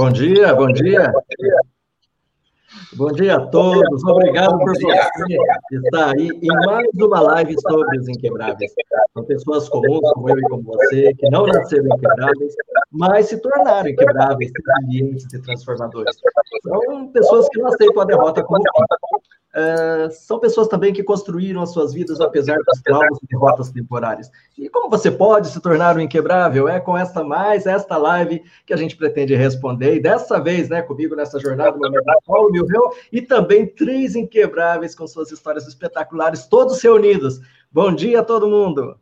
Bom dia, bom dia. Bom dia a todos, obrigado por você estar aí em mais uma live sobre os inquebráveis. São pessoas comuns, como eu e como você, que não nasceram inquebráveis, mas se tornaram inquebráveis, resilientes e transformadores. São pessoas que não aceitam a derrota como Uh, são pessoas também que construíram as suas vidas apesar dos traumas e derrotas temporárias. E como você pode se tornar um inquebrável? É com esta mais esta live que a gente pretende responder. E dessa vez, né, comigo nessa jornada, meu Paulo Milreu, e também três inquebráveis com suas histórias espetaculares, todos reunidos. Bom dia a todo mundo!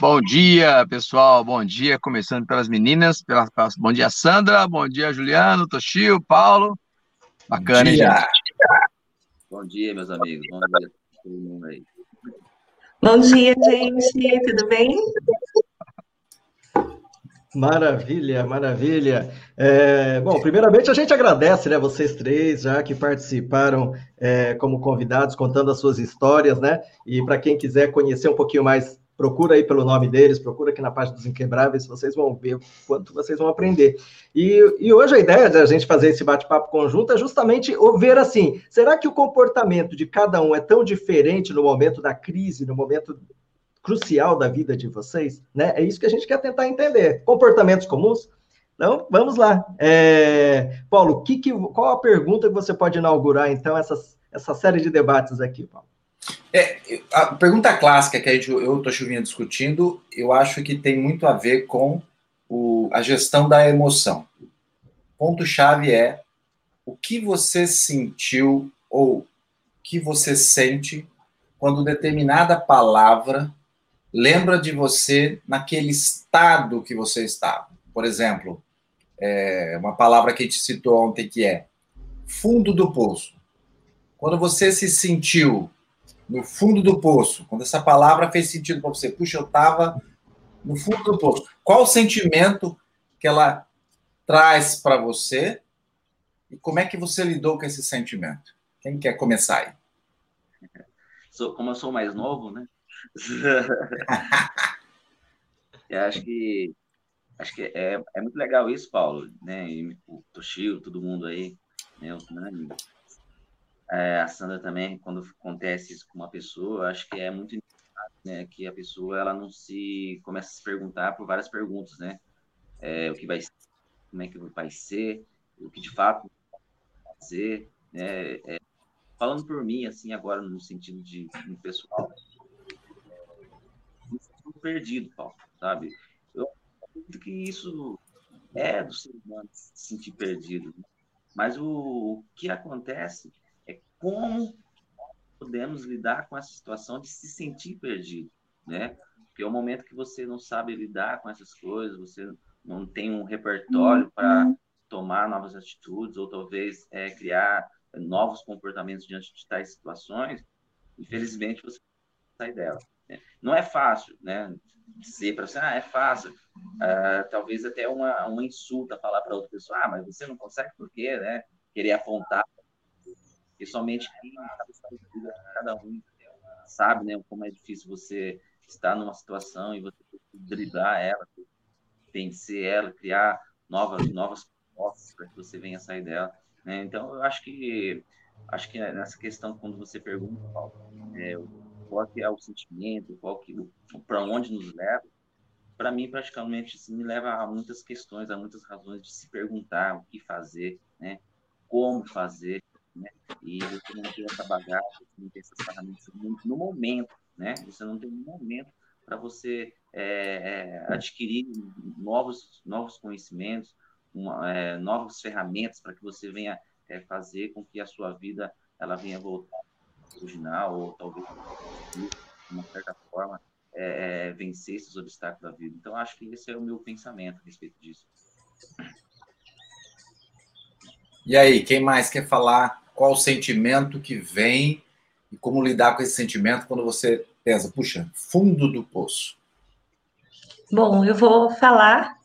Bom dia, pessoal. Bom dia. Começando pelas meninas. Pela, bom dia, Sandra. Bom dia, Juliano, Toshio, Paulo. Bacana, dia. gente. Bom dia, meus amigos. Bom dia a todo mundo aí. Bom dia, gente. Tudo bem? Maravilha, maravilha. É, bom, primeiramente a gente agradece, né, vocês três já que participaram é, como convidados, contando as suas histórias, né? E para quem quiser conhecer um pouquinho mais procura aí pelo nome deles, procura aqui na página dos Inquebráveis, vocês vão ver quanto vocês vão aprender. E, e hoje a ideia de a gente fazer esse bate-papo conjunto é justamente ver assim, será que o comportamento de cada um é tão diferente no momento da crise, no momento crucial da vida de vocês? Né? É isso que a gente quer tentar entender. Comportamentos comuns? Então, vamos lá. É... Paulo, que, que, qual a pergunta que você pode inaugurar, então, essa, essa série de debates aqui, Paulo? É, a pergunta clássica que gente, eu estou chuvinha discutindo, eu acho que tem muito a ver com o, a gestão da emoção. Ponto-chave é o que você sentiu ou que você sente quando determinada palavra lembra de você naquele estado que você estava. Por exemplo, é, uma palavra que a gente citou ontem que é fundo do poço. Quando você se sentiu no fundo do poço, quando essa palavra fez sentido para você, puxa, eu estava no fundo do poço. Qual o sentimento que ela traz para você e como é que você lidou com esse sentimento? Quem quer começar aí? como eu sou mais novo, né? eu acho que acho que é, é muito legal isso, Paulo, né? E o Toshio, todo mundo aí, né? O Nani, é, a Sandra também, quando acontece isso com uma pessoa, acho que é muito né, que a pessoa ela não se começa a se perguntar por várias perguntas, né? É, o que vai como é que vai ser, o que de fato vai fazer, né? É, falando por mim, assim, agora no sentido de no pessoal, sinto perdido, Paulo, sabe? Eu acredito que isso é do ser humano se sentir perdido, né? mas o, o que acontece como podemos lidar com essa situação de se sentir perdido, né? Porque é o momento que você não sabe lidar com essas coisas, você não tem um repertório para uhum. tomar novas atitudes ou talvez é, criar novos comportamentos diante de tais situações, infelizmente você sai dela. Né? Não é fácil, né? Dizer para você, ah, é fácil. Uh, talvez até uma, uma insulta falar para outra pessoa, ah, mas você não consegue por quê, né? Querer apontar e somente quem vida, cada um sabe, né, como é difícil você estar numa situação e você driblar ela, vencer ela, criar novas novas propostas para que você venha sair dela. Né? Então, eu acho que acho que nessa questão quando você pergunta qual é, qual que é o sentimento, qual que para onde nos leva, para mim praticamente isso me leva a muitas questões, a muitas razões de se perguntar o que fazer, né? Como fazer, né? E você não tem essa bagagem, você não tem essas ferramentas no, momento, né? Você não tem um momento para você é, é, adquirir novos, novos conhecimentos, uma, é, novas ferramentas para que você venha é, fazer com que a sua vida ela venha voltar original ou talvez de uma certa forma é, é, vencer esses obstáculos da vida. Então acho que esse é o meu pensamento a respeito disso. E aí, quem mais quer falar qual o sentimento que vem e como lidar com esse sentimento quando você pensa, puxa, fundo do poço. Bom, eu vou falar.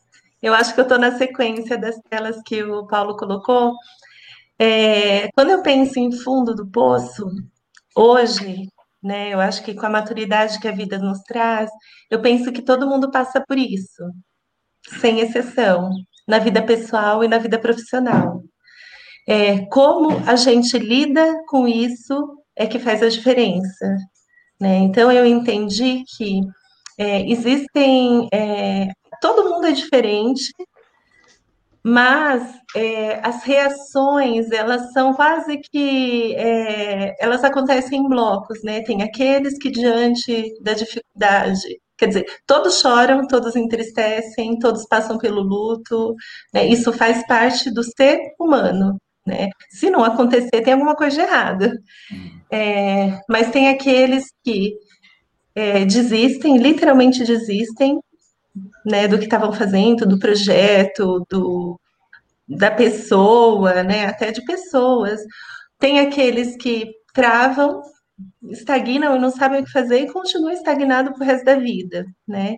Eu acho que eu estou na sequência das telas que o Paulo colocou. É, quando eu penso em fundo do poço, hoje, né, eu acho que com a maturidade que a vida nos traz, eu penso que todo mundo passa por isso, sem exceção. na vida pessoal e na vida profissional. É, como a gente lida com isso é que faz a diferença. Né? Então, eu entendi que é, existem. É, todo mundo é diferente, mas é, as reações elas são quase que é, elas acontecem em blocos, né? Tem aqueles que diante da dificuldade, quer dizer, todos choram, todos entristecem, todos passam pelo luto, né? Isso faz parte do ser humano, né? Se não acontecer, tem alguma coisa errada. Uhum. É, mas tem aqueles que é, desistem, literalmente desistem, né, do que estavam fazendo, do projeto, do, da pessoa, né, até de pessoas. Tem aqueles que travam, estagnam e não sabem o que fazer e continuam estagnados pro resto da vida, né?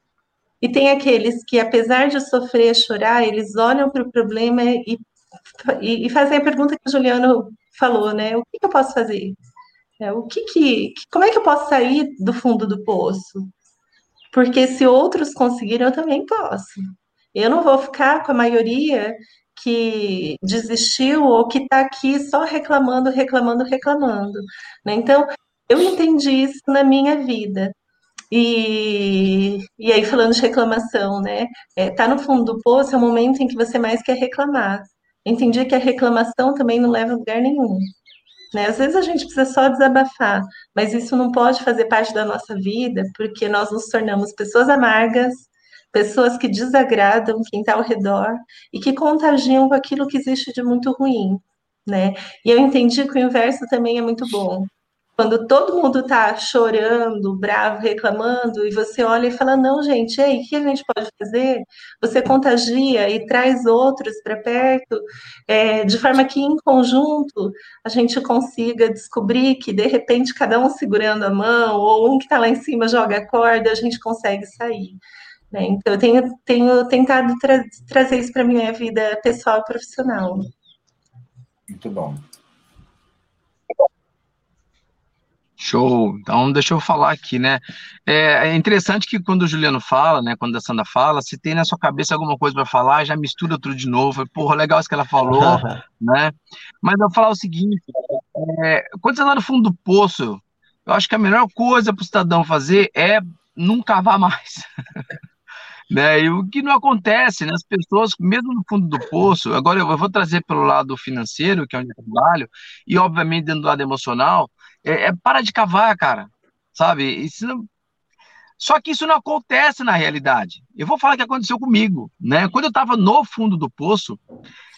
E tem aqueles que, apesar de sofrer, chorar, eles olham para o problema e, e, e, fazem a pergunta que o Juliano falou, né? O que, que eu posso fazer? É, o que que, como é que eu posso sair do fundo do poço? Porque se outros conseguiram, eu também posso. Eu não vou ficar com a maioria que desistiu ou que está aqui só reclamando, reclamando, reclamando. Né? Então, eu entendi isso na minha vida. E, e aí, falando de reclamação, né? É, tá no fundo do poço é o momento em que você mais quer reclamar. Entendi que a reclamação também não leva a lugar nenhum. Né? Às vezes a gente precisa só desabafar, mas isso não pode fazer parte da nossa vida, porque nós nos tornamos pessoas amargas, pessoas que desagradam quem está ao redor e que contagiam com aquilo que existe de muito ruim. Né? E eu entendi que o inverso também é muito bom. Quando todo mundo está chorando, bravo, reclamando, e você olha e fala: Não, gente, aí, o que a gente pode fazer? Você contagia e traz outros para perto, é, de forma que, em conjunto, a gente consiga descobrir que, de repente, cada um segurando a mão, ou um que está lá em cima joga a corda, a gente consegue sair. Né? Então, eu tenho, tenho tentado tra trazer isso para a minha vida pessoal e profissional. Muito bom. Show. Então, deixa eu falar aqui, né? É, é, interessante que quando o Juliano fala, né? Quando a Sandra fala, se tem na sua cabeça alguma coisa para falar, já mistura tudo de novo. Porra, legal isso que ela falou, né? Mas eu vou falar o seguinte: é, quando você está no fundo do poço, eu acho que a melhor coisa para o cidadão fazer é não cavar mais. né? E o que não acontece, né? As pessoas, mesmo no fundo do poço, agora eu vou trazer pelo lado financeiro, que é onde eu trabalho, e obviamente dentro do lado emocional é, é para de cavar, cara. Sabe? Isso não... Só que isso não acontece na realidade. Eu vou falar que aconteceu comigo. Né? Quando eu estava no fundo do poço,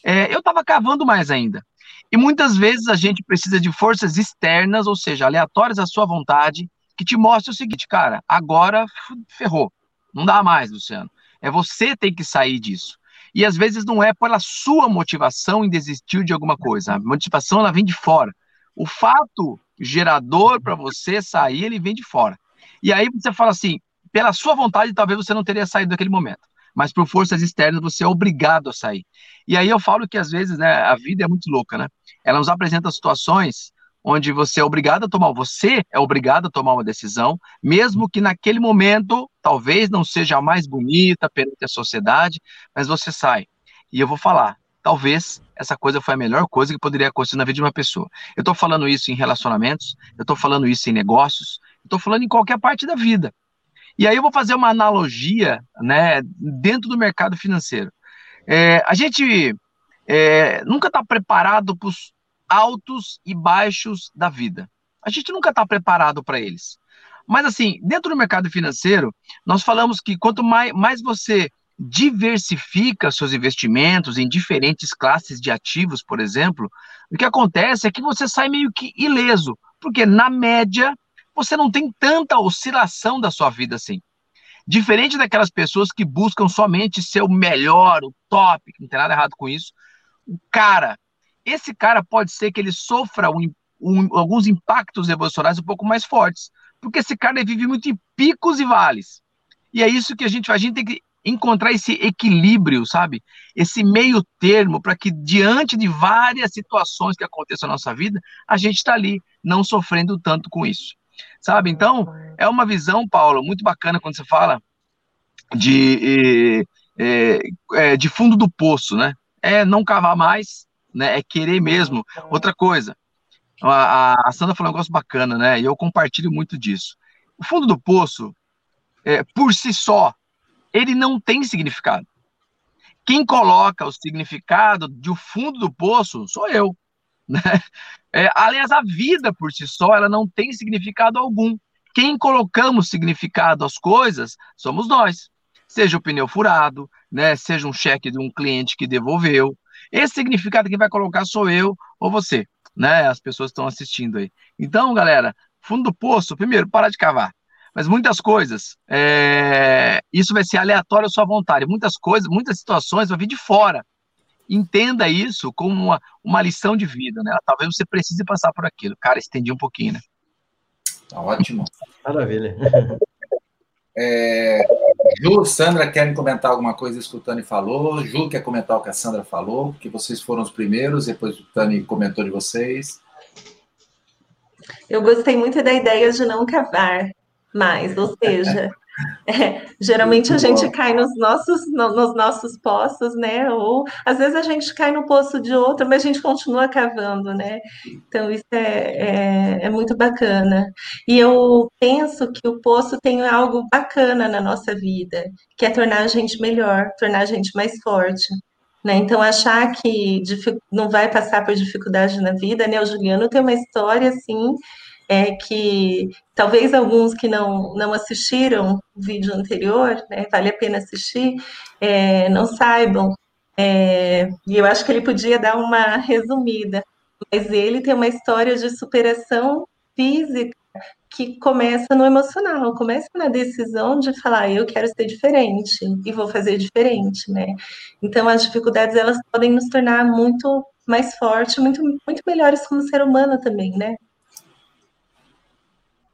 é, eu estava cavando mais ainda. E muitas vezes a gente precisa de forças externas, ou seja, aleatórias à sua vontade, que te mostrem o seguinte, cara, agora ferrou. Não dá mais, Luciano. É você tem que sair disso. E às vezes não é pela sua motivação em desistir de alguma coisa. A motivação ela vem de fora. O fato gerador para você sair, ele vem de fora. E aí você fala assim, pela sua vontade, talvez você não teria saído naquele momento, mas por forças externas você é obrigado a sair. E aí eu falo que às vezes, né, a vida é muito louca, né? Ela nos apresenta situações onde você é obrigado a tomar, você é obrigado a tomar uma decisão, mesmo que naquele momento talvez não seja a mais bonita perante a sociedade, mas você sai. E eu vou falar, talvez essa coisa foi a melhor coisa que poderia acontecer na vida de uma pessoa. Eu estou falando isso em relacionamentos, eu estou falando isso em negócios, eu estou falando em qualquer parte da vida. E aí eu vou fazer uma analogia, né, dentro do mercado financeiro. É, a gente é, nunca está preparado para os altos e baixos da vida. A gente nunca está preparado para eles. Mas assim, dentro do mercado financeiro, nós falamos que quanto mais, mais você diversifica seus investimentos em diferentes classes de ativos, por exemplo, o que acontece é que você sai meio que ileso, porque na média você não tem tanta oscilação da sua vida assim. Diferente daquelas pessoas que buscam somente ser o melhor, o top, não tem nada errado com isso. O cara, esse cara pode ser que ele sofra um, um, alguns impactos emocionais um pouco mais fortes, porque esse cara vive muito em picos e vales. E é isso que a gente, a gente tem que encontrar esse equilíbrio, sabe? Esse meio termo para que diante de várias situações que aconteçam na nossa vida, a gente está ali não sofrendo tanto com isso. Sabe? Então, é uma visão, Paulo, muito bacana quando você fala de é, é, de fundo do poço, né? É não cavar mais, né? É querer mesmo. Outra coisa, a, a Sandra falou um negócio bacana, né? E eu compartilho muito disso. O fundo do poço, é, por si só, ele não tem significado. Quem coloca o significado de fundo do poço sou eu. Né? É, aliás, a vida por si só, ela não tem significado algum. Quem colocamos significado às coisas somos nós. Seja o pneu furado, né? seja um cheque de um cliente que devolveu. Esse significado que vai colocar sou eu ou você, né? As pessoas estão assistindo aí. Então, galera, fundo do poço, primeiro, parar de cavar. Mas muitas coisas, é... isso vai ser aleatório à sua vontade. Muitas coisas, muitas situações vão vir de fora. Entenda isso como uma, uma lição de vida, né? Talvez você precise passar por aquilo. Cara, estendi um pouquinho, né? Tá ótimo. Maravilha. É, Ju, Sandra, querem comentar alguma coisa isso que o Tani falou? Ju quer comentar o que a Sandra falou, que vocês foram os primeiros, depois o Tani comentou de vocês. Eu gostei muito da ideia de não cavar mais, ou seja, é, geralmente a gente cai nos nossos, no, nos nossos poços, né? Ou às vezes a gente cai no poço de outro, mas a gente continua cavando, né? Então isso é, é, é muito bacana. E eu penso que o poço tem algo bacana na nossa vida, que é tornar a gente melhor, tornar a gente mais forte. Né? Então, achar que não vai passar por dificuldade na vida, né? O Juliano tem uma história assim é que talvez alguns que não, não assistiram o vídeo anterior, né, vale a pena assistir, é, não saibam. É, e eu acho que ele podia dar uma resumida, mas ele tem uma história de superação física que começa no emocional, começa na decisão de falar, eu quero ser diferente e vou fazer diferente, né? Então as dificuldades elas podem nos tornar muito mais fortes, muito muito melhores como ser humano também, né?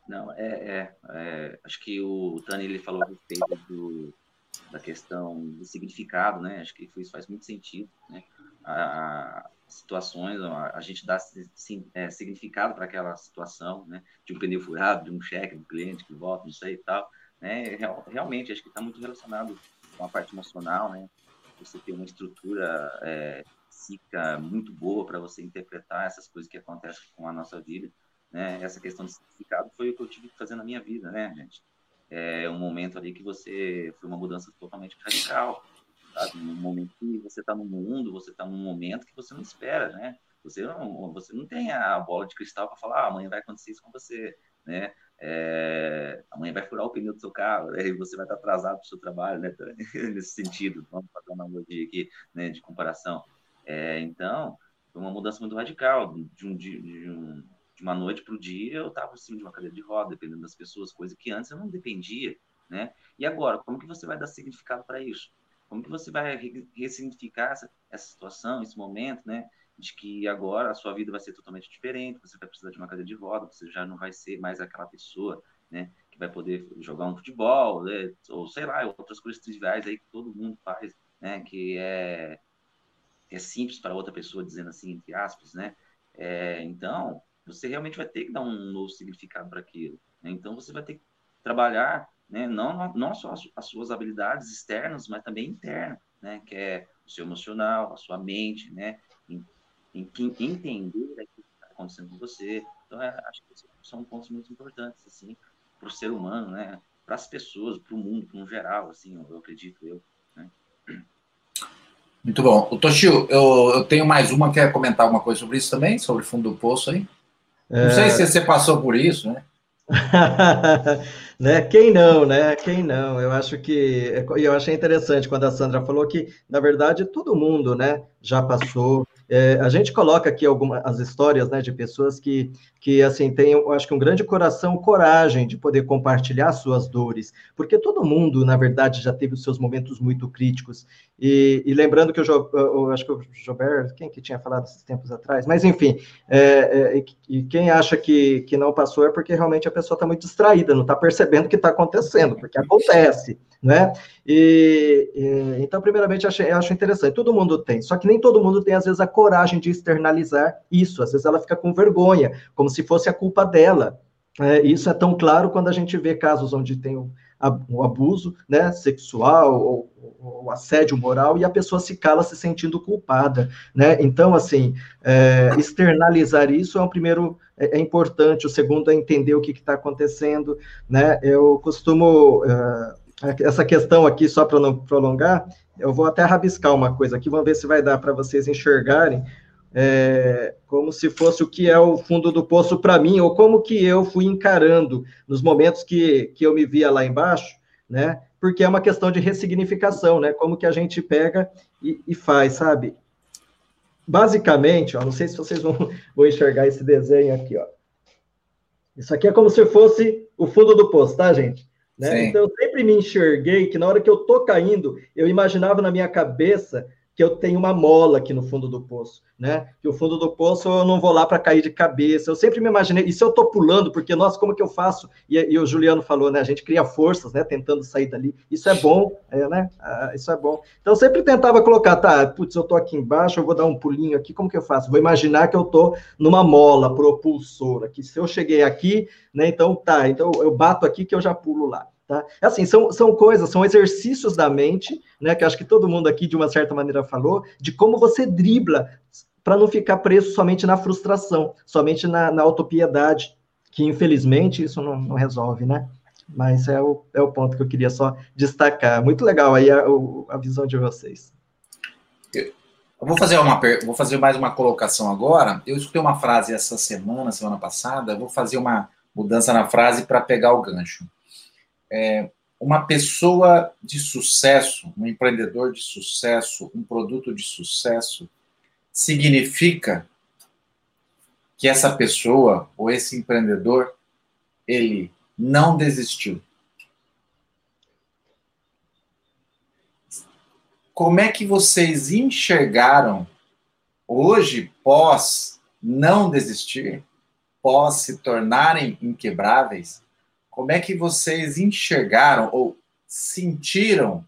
Não, é, é, é, acho que o Tani ele falou a respeito do, da questão do significado, né? Acho que isso faz muito sentido, né? A, a situações, a, a, gente dá sim, é, significado para aquela situação, né? De um pneu furado, de um cheque do cliente que volta, não sei e tal, né? Real, realmente, acho que está muito relacionado com a parte emocional, né? Você tem uma estrutura é, psíquica muito boa para você interpretar essas coisas que acontecem com a nossa vida né? Essa questão de significado foi o que eu tive que fazer na minha vida, né, gente? É um momento ali que você foi uma mudança totalmente radical, sabe? Um momento que você está no mundo, você está num momento que você não espera, né? Você não, você não tem a bola de cristal para falar, ah, amanhã vai acontecer isso com você, né? É, amanhã vai furar o pneu do seu carro, né? e você vai estar atrasado para o seu trabalho, né? Nesse sentido, vamos fazer uma analogia aqui, né? De comparação. É, então, foi uma mudança muito radical de um, de, de um de uma noite para o dia, eu estava em cima de uma cadeira de roda, dependendo das pessoas, coisa que antes eu não dependia, né? E agora, como que você vai dar significado para isso? Como que você vai ressignificar essa, essa situação, esse momento, né? De que agora a sua vida vai ser totalmente diferente, você vai precisar de uma cadeira de roda, você já não vai ser mais aquela pessoa, né? Que vai poder jogar um futebol, né? ou sei lá, outras coisas triviais aí que todo mundo faz, né? Que é, é simples para outra pessoa, dizendo assim, entre aspas, né? É, então, você realmente vai ter que dar um novo significado para aquilo. Né? Então, você vai ter que trabalhar né, não, não só as, as, suas habilidades externas, mas também internas, né, que é o seu emocional, a sua mente, né, em, em, entender o que está acontecendo com você. Então, é, acho que são pontos muito importantes, assim, para o ser humano, né, para as pessoas, para o mundo, no geral, assim, eu, eu acredito eu. Né? Muito bom. O Toshio, eu, eu tenho mais uma, quer comentar alguma coisa sobre isso também, sobre o fundo do poço aí? Não sei se você passou por isso, né? né? Quem não, né? Quem não? Eu acho que eu achei interessante quando a Sandra falou que, na verdade, todo mundo, né, já passou é, a gente coloca aqui algumas as histórias né, de pessoas que, que assim, têm, acho que um grande coração, coragem de poder compartilhar suas dores, porque todo mundo, na verdade, já teve os seus momentos muito críticos. E, e lembrando que eu, eu, acho que o Jobert, quem que tinha falado esses tempos atrás, mas enfim, é, é, e quem acha que, que não passou é porque realmente a pessoa está muito distraída, não está percebendo o que está acontecendo, porque acontece né? E, e, então, primeiramente, achei, acho interessante. Todo mundo tem, só que nem todo mundo tem, às vezes, a coragem de externalizar isso. Às vezes ela fica com vergonha, como se fosse a culpa dela. É, isso é tão claro quando a gente vê casos onde tem o abuso né, sexual ou, assédio moral e a pessoa se cala se sentindo culpada, né? Então, assim, é, externalizar isso é um primeiro é, é, importante. O segundo é entender o que está acontecendo, né? Eu costumo uh, essa questão aqui só para não prolongar, eu vou até rabiscar uma coisa aqui, vamos ver se vai dar para vocês enxergarem é, como se fosse o que é o fundo do poço para mim, ou como que eu fui encarando nos momentos que, que eu me via lá embaixo, né? Porque é uma questão de ressignificação, né? Como que a gente pega e, e faz, sabe? Basicamente, ó, não sei se vocês vão, vão enxergar esse desenho aqui, ó. Isso aqui é como se fosse o fundo do poço, tá, gente? Né? Então, eu sempre me enxerguei que na hora que eu tô caindo, eu imaginava na minha cabeça que eu tenho uma mola aqui no fundo do poço, né? Que o fundo do poço eu não vou lá para cair de cabeça. Eu sempre me imaginei, e se eu tô pulando, porque, nossa, como que eu faço? E, e o Juliano falou, né? A gente cria forças, né? Tentando sair dali. Isso é bom, é, né? Ah, isso é bom. Então, eu sempre tentava colocar, tá, putz, eu tô aqui embaixo, eu vou dar um pulinho aqui, como que eu faço? Vou imaginar que eu tô numa mola propulsora, que se eu cheguei aqui, né? Então, tá, então eu bato aqui que eu já pulo lá. Tá? É assim, são, são coisas, são exercícios da mente, né, que acho que todo mundo aqui, de uma certa maneira, falou, de como você dribla para não ficar preso somente na frustração, somente na, na autopiedade, que infelizmente isso não, não resolve, né? Mas é o, é o ponto que eu queria só destacar. Muito legal aí a, a visão de vocês. Eu vou fazer, uma, vou fazer mais uma colocação agora. Eu escutei uma frase essa semana, semana passada, vou fazer uma mudança na frase para pegar o gancho é, uma pessoa de sucesso, um empreendedor de sucesso, um produto de sucesso, significa que essa pessoa ou esse empreendedor ele não desistiu. Como é que vocês enxergaram hoje, pós não desistir, pós se tornarem inquebráveis, como é que vocês enxergaram ou sentiram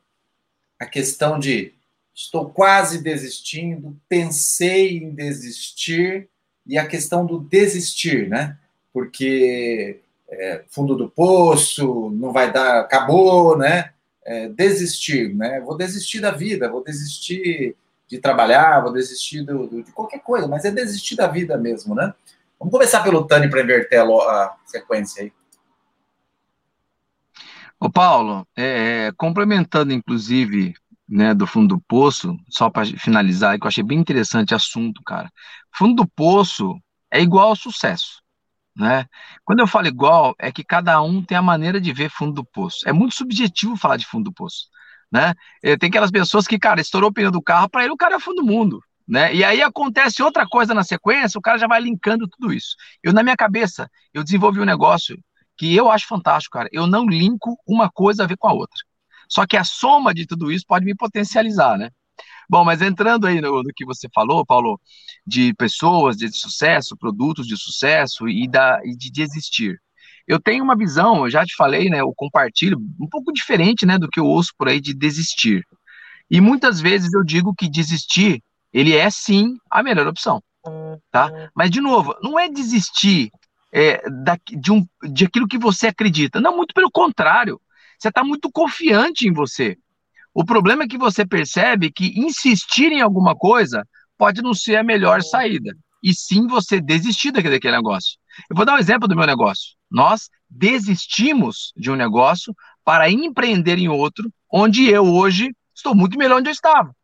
a questão de estou quase desistindo, pensei em desistir, e a questão do desistir, né? Porque é, fundo do poço, não vai dar, acabou, né? É, desistir, né? Vou desistir da vida, vou desistir de trabalhar, vou desistir do, do, de qualquer coisa, mas é desistir da vida mesmo, né? Vamos começar pelo Tani para inverter a, a sequência aí. Ô Paulo, é, é, complementando inclusive né, do fundo do poço, só para finalizar, que eu achei bem interessante o assunto, cara. Fundo do poço é igual ao sucesso, né? Quando eu falo igual, é que cada um tem a maneira de ver fundo do poço. É muito subjetivo falar de fundo do poço, né? É, tem aquelas pessoas que, cara, estourou o pneu do carro, para ele o cara é fundo do mundo, né? E aí acontece outra coisa na sequência, o cara já vai linkando tudo isso. Eu, na minha cabeça, eu desenvolvi um negócio que eu acho fantástico, cara. Eu não linko uma coisa a ver com a outra. Só que a soma de tudo isso pode me potencializar, né? Bom, mas entrando aí no, no que você falou, Paulo, de pessoas de sucesso, produtos de sucesso e, da, e de, de existir. Eu tenho uma visão, eu já te falei, né? Eu compartilho um pouco diferente, né, do que eu ouço por aí de desistir. E muitas vezes eu digo que desistir, ele é sim a melhor opção, tá? Mas de novo, não é desistir é, da, de, um, de aquilo que você acredita. Não, muito pelo contrário. Você está muito confiante em você. O problema é que você percebe que insistir em alguma coisa pode não ser a melhor saída. E sim você desistir daquele, negócio. Eu vou dar um exemplo do meu negócio. Nós desistimos de um negócio para empreender em outro, onde eu hoje estou muito melhor onde eu estava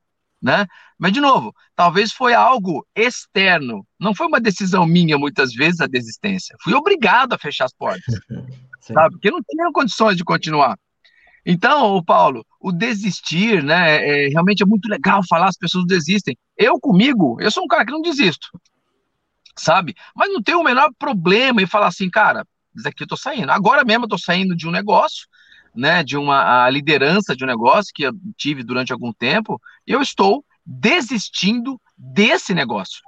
né? Mas, de novo, talvez foi algo externo, não foi uma decisão minha, muitas vezes, a desistência. Fui obrigado a fechar as portas, sabe? Porque não tinha condições de continuar. Então, Paulo, o desistir, né? É, realmente é muito legal falar, as pessoas desistem. Eu, comigo, eu sou um cara que não desisto, sabe? Mas não tenho o menor problema em falar assim, cara, isso aqui eu tô saindo. Agora mesmo eu tô saindo de um negócio né, de uma liderança de um negócio que eu tive durante algum tempo, eu estou desistindo desse negócio,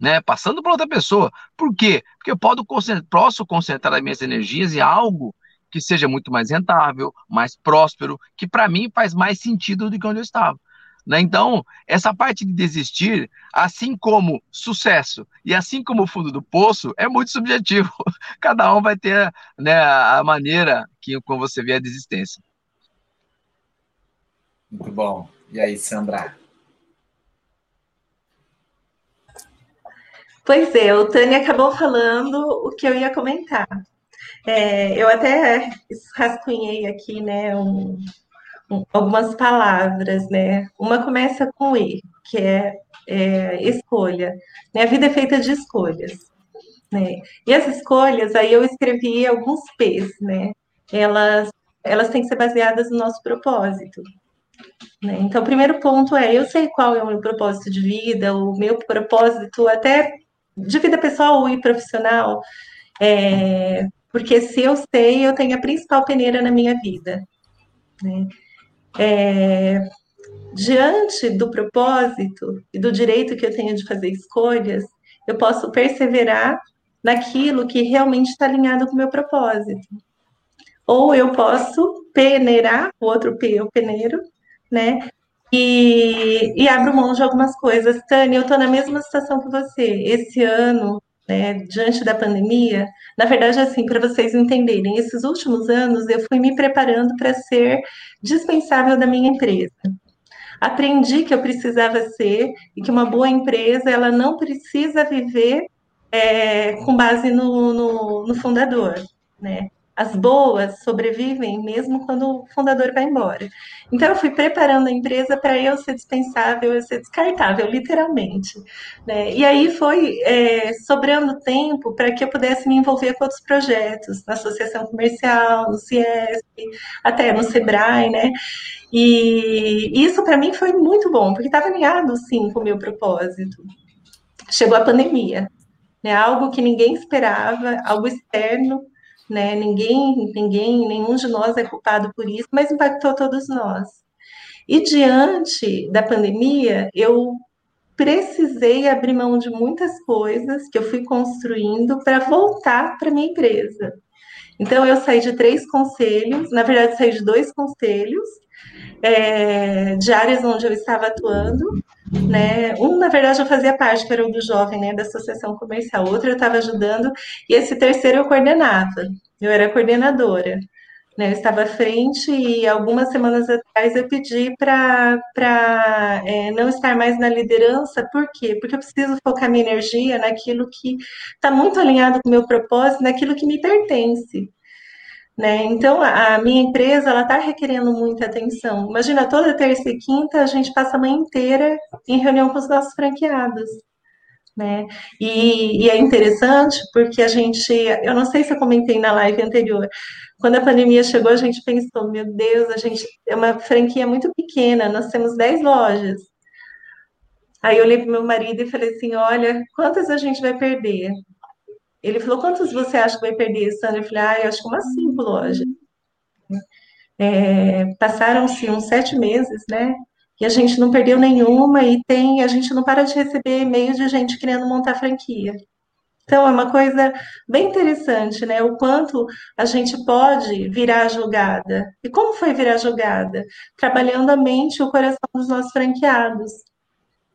né, passando para outra pessoa. Por quê? Porque eu posso concentrar, posso concentrar as minhas energias em algo que seja muito mais rentável, mais próspero, que para mim faz mais sentido do que onde eu estava. Né? Então, essa parte de desistir, assim como sucesso e assim como o fundo do poço, é muito subjetivo. Cada um vai ter né, a maneira que como você vê a desistência. Muito bom. E aí, Sandra? Pois é, o Tânia acabou falando o que eu ia comentar. É, eu até rascunhei aqui, né, um, um, algumas palavras, né? Uma começa com E, que é, é escolha. Né? A vida é feita de escolhas. Né? E as escolhas, aí eu escrevi alguns P's, né? Elas, elas têm que ser baseadas no nosso propósito. Né? Então, o primeiro ponto é: eu sei qual é o meu propósito de vida, o meu propósito até de vida pessoal e profissional, é, porque se eu sei, eu tenho a principal peneira na minha vida. Né? É, diante do propósito e do direito que eu tenho de fazer escolhas, eu posso perseverar naquilo que realmente está alinhado com o meu propósito. Ou eu posso peneirar, o outro P eu peneiro, né? E, e abro mão de algumas coisas. Tânia, eu estou na mesma situação que você. Esse ano, né, diante da pandemia, na verdade, assim, para vocês entenderem, esses últimos anos eu fui me preparando para ser dispensável da minha empresa. Aprendi que eu precisava ser e que uma boa empresa ela não precisa viver é, com base no, no, no fundador, né? As boas sobrevivem mesmo quando o fundador vai embora. Então, eu fui preparando a empresa para eu ser dispensável, eu ser descartável, literalmente. Né? E aí foi é, sobrando tempo para que eu pudesse me envolver com outros projetos, na associação comercial, no CIESP, até no SEBRAE, né? E isso para mim foi muito bom, porque estava alinhado, sim, com o meu propósito. Chegou a pandemia, né? Algo que ninguém esperava, algo externo, né? Ninguém, ninguém, nenhum de nós é culpado por isso, mas impactou todos nós. E diante da pandemia, eu precisei abrir mão de muitas coisas que eu fui construindo para voltar para minha empresa. Então, eu saí de três conselhos, na verdade, saí de dois conselhos, é, de áreas onde eu estava atuando, né? Um, na verdade, eu fazia parte, que era o do jovem, né, da associação comercial. Outro eu estava ajudando, e esse terceiro eu coordenava. Eu era coordenadora. Né, eu estava à frente e algumas semanas atrás eu pedi para é, não estar mais na liderança, por quê? Porque eu preciso focar minha energia naquilo que está muito alinhado com o meu propósito, naquilo que me pertence. Né? Então, a minha empresa ela está requerendo muita atenção. Imagina, toda terça e quinta a gente passa a manhã inteira em reunião com os nossos franqueados. Né? E, e, é interessante porque a gente, eu não sei se eu comentei na live anterior, quando a pandemia chegou, a gente pensou, meu Deus, a gente é uma franquia muito pequena, nós temos 10 lojas. Aí eu olhei para meu marido e falei assim: olha, quantas a gente vai perder? Ele falou, quantos você acha que vai perder, Sandra? Eu falei, ah, eu acho que umas cinco lojas. É, Passaram-se uns sete meses, né? E a gente não perdeu nenhuma e tem, a gente não para de receber e-mails de gente querendo montar franquia. Então, é uma coisa bem interessante, né? O quanto a gente pode virar a jogada. E como foi virar a jogada? Trabalhando a mente e o coração dos nossos franqueados.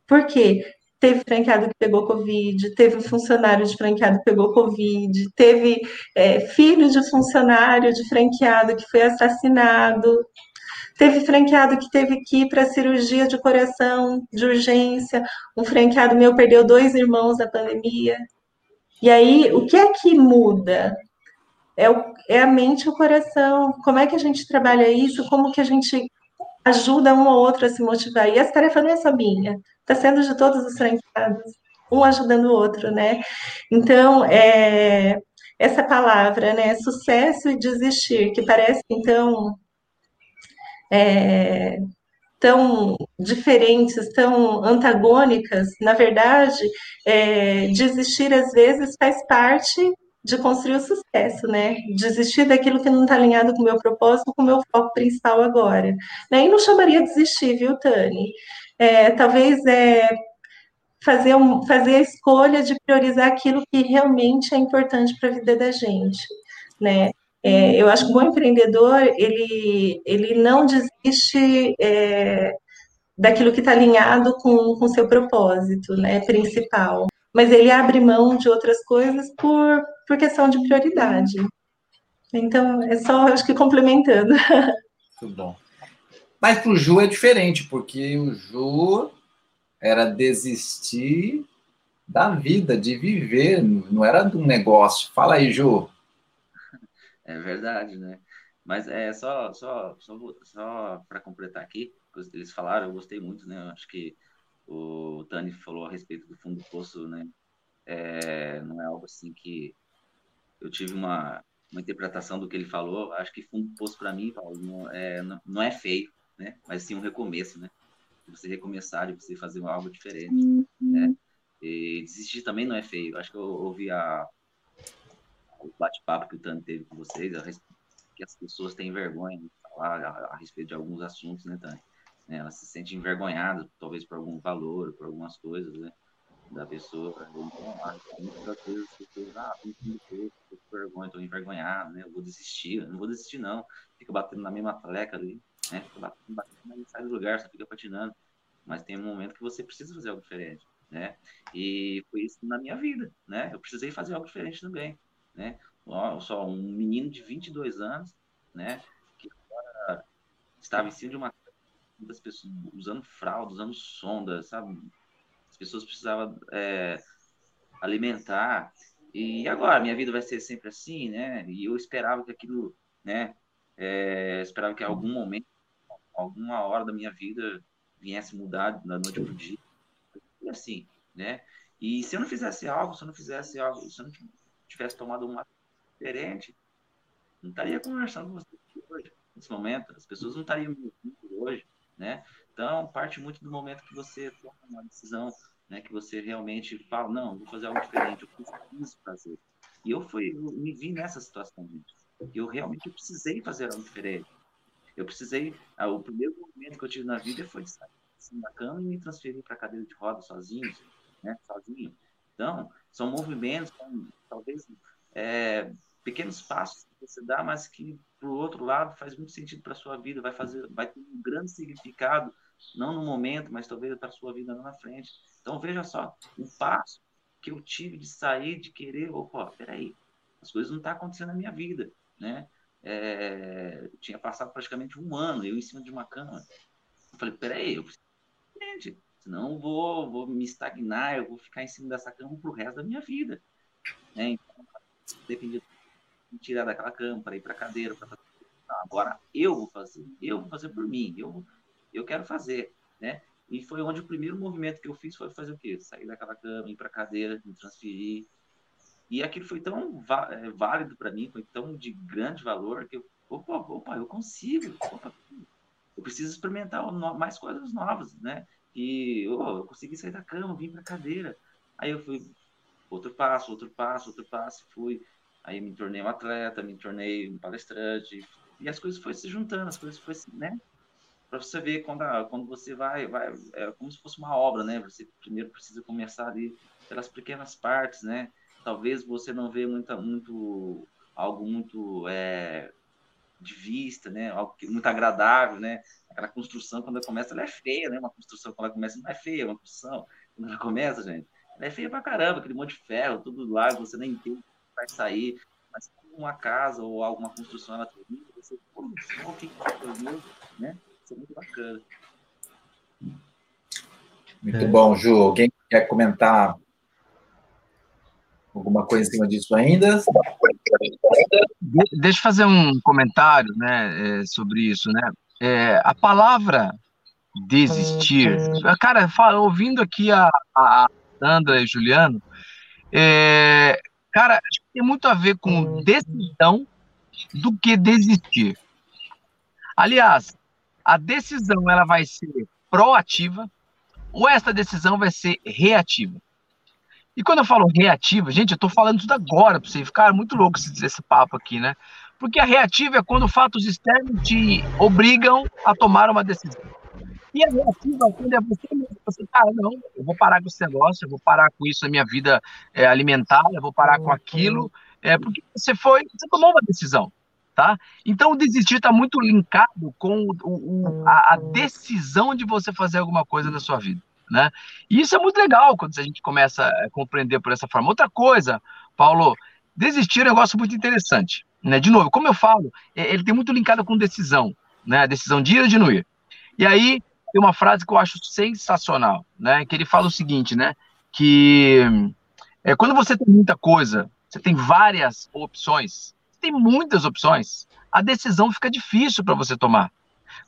Por quê? Teve franqueado que pegou Covid, teve funcionário de franqueado que pegou Covid, teve é, filho de funcionário de franqueado que foi assassinado, teve franqueado que teve que ir para cirurgia de coração de urgência, um franqueado meu perdeu dois irmãos na pandemia. E aí, o que é que muda? É, o, é a mente e o coração. Como é que a gente trabalha isso? Como que a gente ajuda um ou outro a se motivar? E essa tarefa não é só minha está sendo de todos os franqueados, um ajudando o outro, né? Então, é, essa palavra, né, sucesso e desistir, que parece, então, é, tão diferentes, tão antagônicas, na verdade, é, desistir às vezes faz parte de construir o sucesso, né? Desistir daquilo que não está alinhado com o meu propósito, com o meu foco principal agora. Né? E não chamaria desistir, viu, Tani? é, talvez é, fazer, um, fazer a escolha de priorizar aquilo que realmente é importante para a vida da gente, né? É, eu acho que o bom empreendedor, ele, ele não desiste é, daquilo que está alinhado com o seu propósito, né, principal. Mas ele abre mão de outras coisas por, por questão de prioridade. Então, é só, acho que complementando. Muito bom. Mas para o Ju é diferente, porque o Ju era desistir da vida, de viver, não era do negócio. Fala aí, Ju. É verdade, né? Mas é só, só, só, só para completar aqui, eles falaram, eu gostei muito, né? Eu acho que o Tani falou a respeito do fundo do poço, né? É, não é algo assim que eu tive uma, uma interpretação do que ele falou. Acho que fundo do poço para mim, Paulo, não é, não, é feio, né? Mas sim um recomeço, né? De você recomeçar, de você fazer algo diferente, uhum. né? E desistir também não é feio. Acho que eu ouvi a, o bate-papo que o Tani teve com vocês, a, que as pessoas têm vergonha de falar a, a respeito de alguns assuntos, né, Tani? Né? Elas se sentem envergonhadas, talvez por algum valor, por algumas coisas, né? Da pessoa. Então, pessoas, ah, envergonhado, né? Eu vou desistir, eu não vou desistir, não. Fica batendo na mesma taleca ali, né? Fica batendo, batendo, sai do lugar, só fica patinando. Mas tem um momento que você precisa fazer algo diferente, né? E foi isso na minha vida, né? Eu precisei fazer algo diferente também, né? Só um menino de 22 anos, né? Que estava em cima de uma das pessoas usando fralda, usando sonda, sabe? As pessoas precisavam é, alimentar. E agora, minha vida vai ser sempre assim, né? E eu esperava que aquilo, né? É, esperava que em algum momento, alguma hora da minha vida viesse mudar da noite para o dia. E assim, né? E se eu não fizesse algo, se eu não fizesse algo, se eu não tivesse tomado uma diferente, não estaria conversando com você hoje, nesse momento. As pessoas não estariam me ouvindo hoje né? Então, parte muito do momento que você toma uma decisão, né? Que você realmente fala, não, vou fazer algo diferente, eu preciso fazer. E eu fui, eu me vi nessa situação, gente. Eu realmente precisei fazer algo diferente. Eu precisei, ah, o primeiro movimento que eu tive na vida foi sair assim, da cama e me transferir para a cadeira de roda sozinho, né? Sozinho. Então, são movimentos, são, talvez é, pequenos passos você dá, mas que o outro lado faz muito sentido para a sua vida, vai fazer, vai ter um grande significado, não no momento, mas talvez para a sua vida lá na frente. Então veja só, o passo que eu tive de sair, de querer, opa, peraí, as coisas não estão tá acontecendo na minha vida, né? É, tinha passado praticamente um ano eu em cima de uma cama. Eu falei, peraí, eu preciso senão eu vou, vou me estagnar, eu vou ficar em cima dessa cama pro resto da minha vida. Né? Então, dependia me tirar daquela cama, para ir para cadeira, para agora eu vou fazer, eu vou fazer por mim, eu, eu quero fazer, né? E foi onde o primeiro movimento que eu fiz foi fazer o quê? Sair daquela cama, ir para cadeira, me transferir. E aquilo foi tão é, válido para mim, foi tão de grande valor que eu, opa, opa, eu consigo, opa, eu preciso experimentar mais coisas novas, né? E oh, eu consegui sair da cama, vim para cadeira. Aí eu fui outro passo, outro passo, outro passo, fui Aí me tornei um atleta, me tornei um palestrante, e as coisas foram se juntando, as coisas foram, né? Para você ver quando, a, quando você vai, vai, é como se fosse uma obra, né? Você primeiro precisa começar ali pelas pequenas partes, né? Talvez você não vê muita, muito, algo muito é, de vista, né? Algo que, muito agradável, né? Aquela construção, quando ela começa, ela é feia, né? Uma construção, quando ela começa, não é feia, uma construção. Quando ela começa, gente, ela é feia pra caramba, aquele monte de ferro, tudo lá, você nem entende vai sair, mas uma casa ou alguma construção ela termina, você, pô, que que né? Isso é muito bacana. Muito é. bom, Ju. Alguém quer comentar alguma coisa em cima disso ainda? Deixa eu fazer um comentário né, é, sobre isso. Né? É, a palavra desistir. Cara, fala, ouvindo aqui a, a Sandra e Juliano, é, Cara, acho que tem muito a ver com decisão do que desistir. Aliás, a decisão ela vai ser proativa ou essa decisão vai ser reativa. E quando eu falo reativa, gente, eu estou falando tudo agora para você ficar muito louco se dizer esse papo aqui, né? Porque a reativa é quando fatos externos te obrigam a tomar uma decisão. E a reativa, quando é você mesmo, você, cara, não, eu vou parar com esse negócio, eu vou parar com isso na minha vida é, alimentar, eu vou parar com aquilo, é, porque você foi, você tomou uma decisão. tá? Então o desistir está muito linkado com o, o, a, a, decisão de você fazer alguma coisa na sua vida, né? E isso é muito legal quando a gente começa a compreender por essa forma. Outra coisa, Paulo, desistir é um negócio muito interessante, né? De novo, como eu falo, é, ele tem muito linkado com decisão, né? A decisão de ir ou de não ir. E aí tem uma frase que eu acho sensacional, né? Que ele fala o seguinte, né? Que é, quando você tem muita coisa, você tem várias opções, tem muitas opções, a decisão fica difícil para você tomar.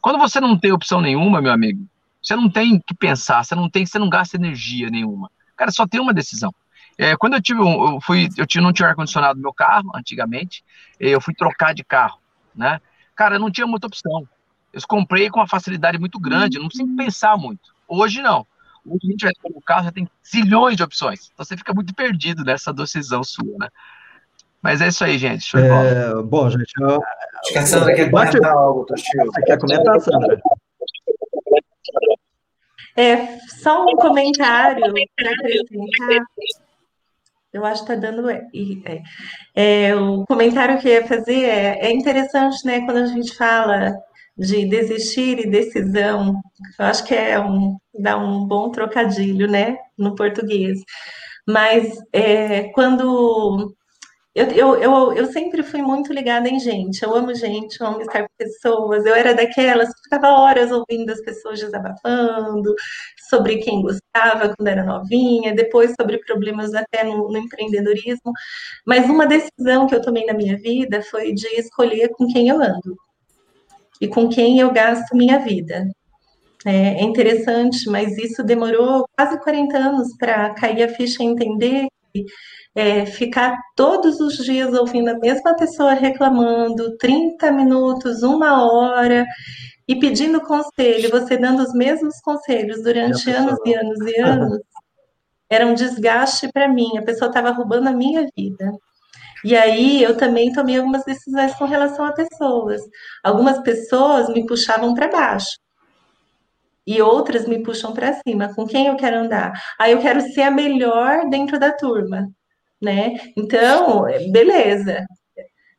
Quando você não tem opção nenhuma, meu amigo, você não tem que pensar, você não tem, você não gasta energia nenhuma. Cara, só tem uma decisão. É, quando eu tive um, eu fui, eu tinha, não tinha ar condicionado no meu carro antigamente, eu fui trocar de carro, né? Cara, não tinha muita opção. Eu comprei com uma facilidade muito grande, não precisa pensar muito. Hoje não. Hoje a gente vai comprar um carro, já tem zilhões de opções. Então você fica muito perdido nessa decisão sua, né? Mas é isso aí, gente. Show é, bom, gente. Eu... Acho que a Sandra quer comentar algo, Toshio. Você quer comentar, Sandra? É, só um comentário para acrescentar. Eu acho que está dando. É, é, o comentário que eu ia fazer é, é interessante, né, quando a gente fala de desistir e decisão, eu acho que é um, dá um bom trocadilho, né, no português. Mas é, quando eu, eu, eu, eu, sempre fui muito ligada em gente. Eu amo gente, eu amo estar com pessoas. Eu era daquelas que ficava horas ouvindo as pessoas desabafando sobre quem gostava quando era novinha, depois sobre problemas até no, no empreendedorismo. Mas uma decisão que eu tomei na minha vida foi de escolher com quem eu ando e com quem eu gasto minha vida. É, é interessante, mas isso demorou quase 40 anos para cair a ficha e entender que é, ficar todos os dias ouvindo a mesma pessoa reclamando, 30 minutos, uma hora, e pedindo conselho, você dando os mesmos conselhos durante anos e anos e anos, era um desgaste para mim, a pessoa estava roubando a minha vida. E aí eu também tomei algumas decisões com relação a pessoas. Algumas pessoas me puxavam para baixo. E outras me puxam para cima. Com quem eu quero andar? Aí ah, eu quero ser a melhor dentro da turma né? Então, beleza.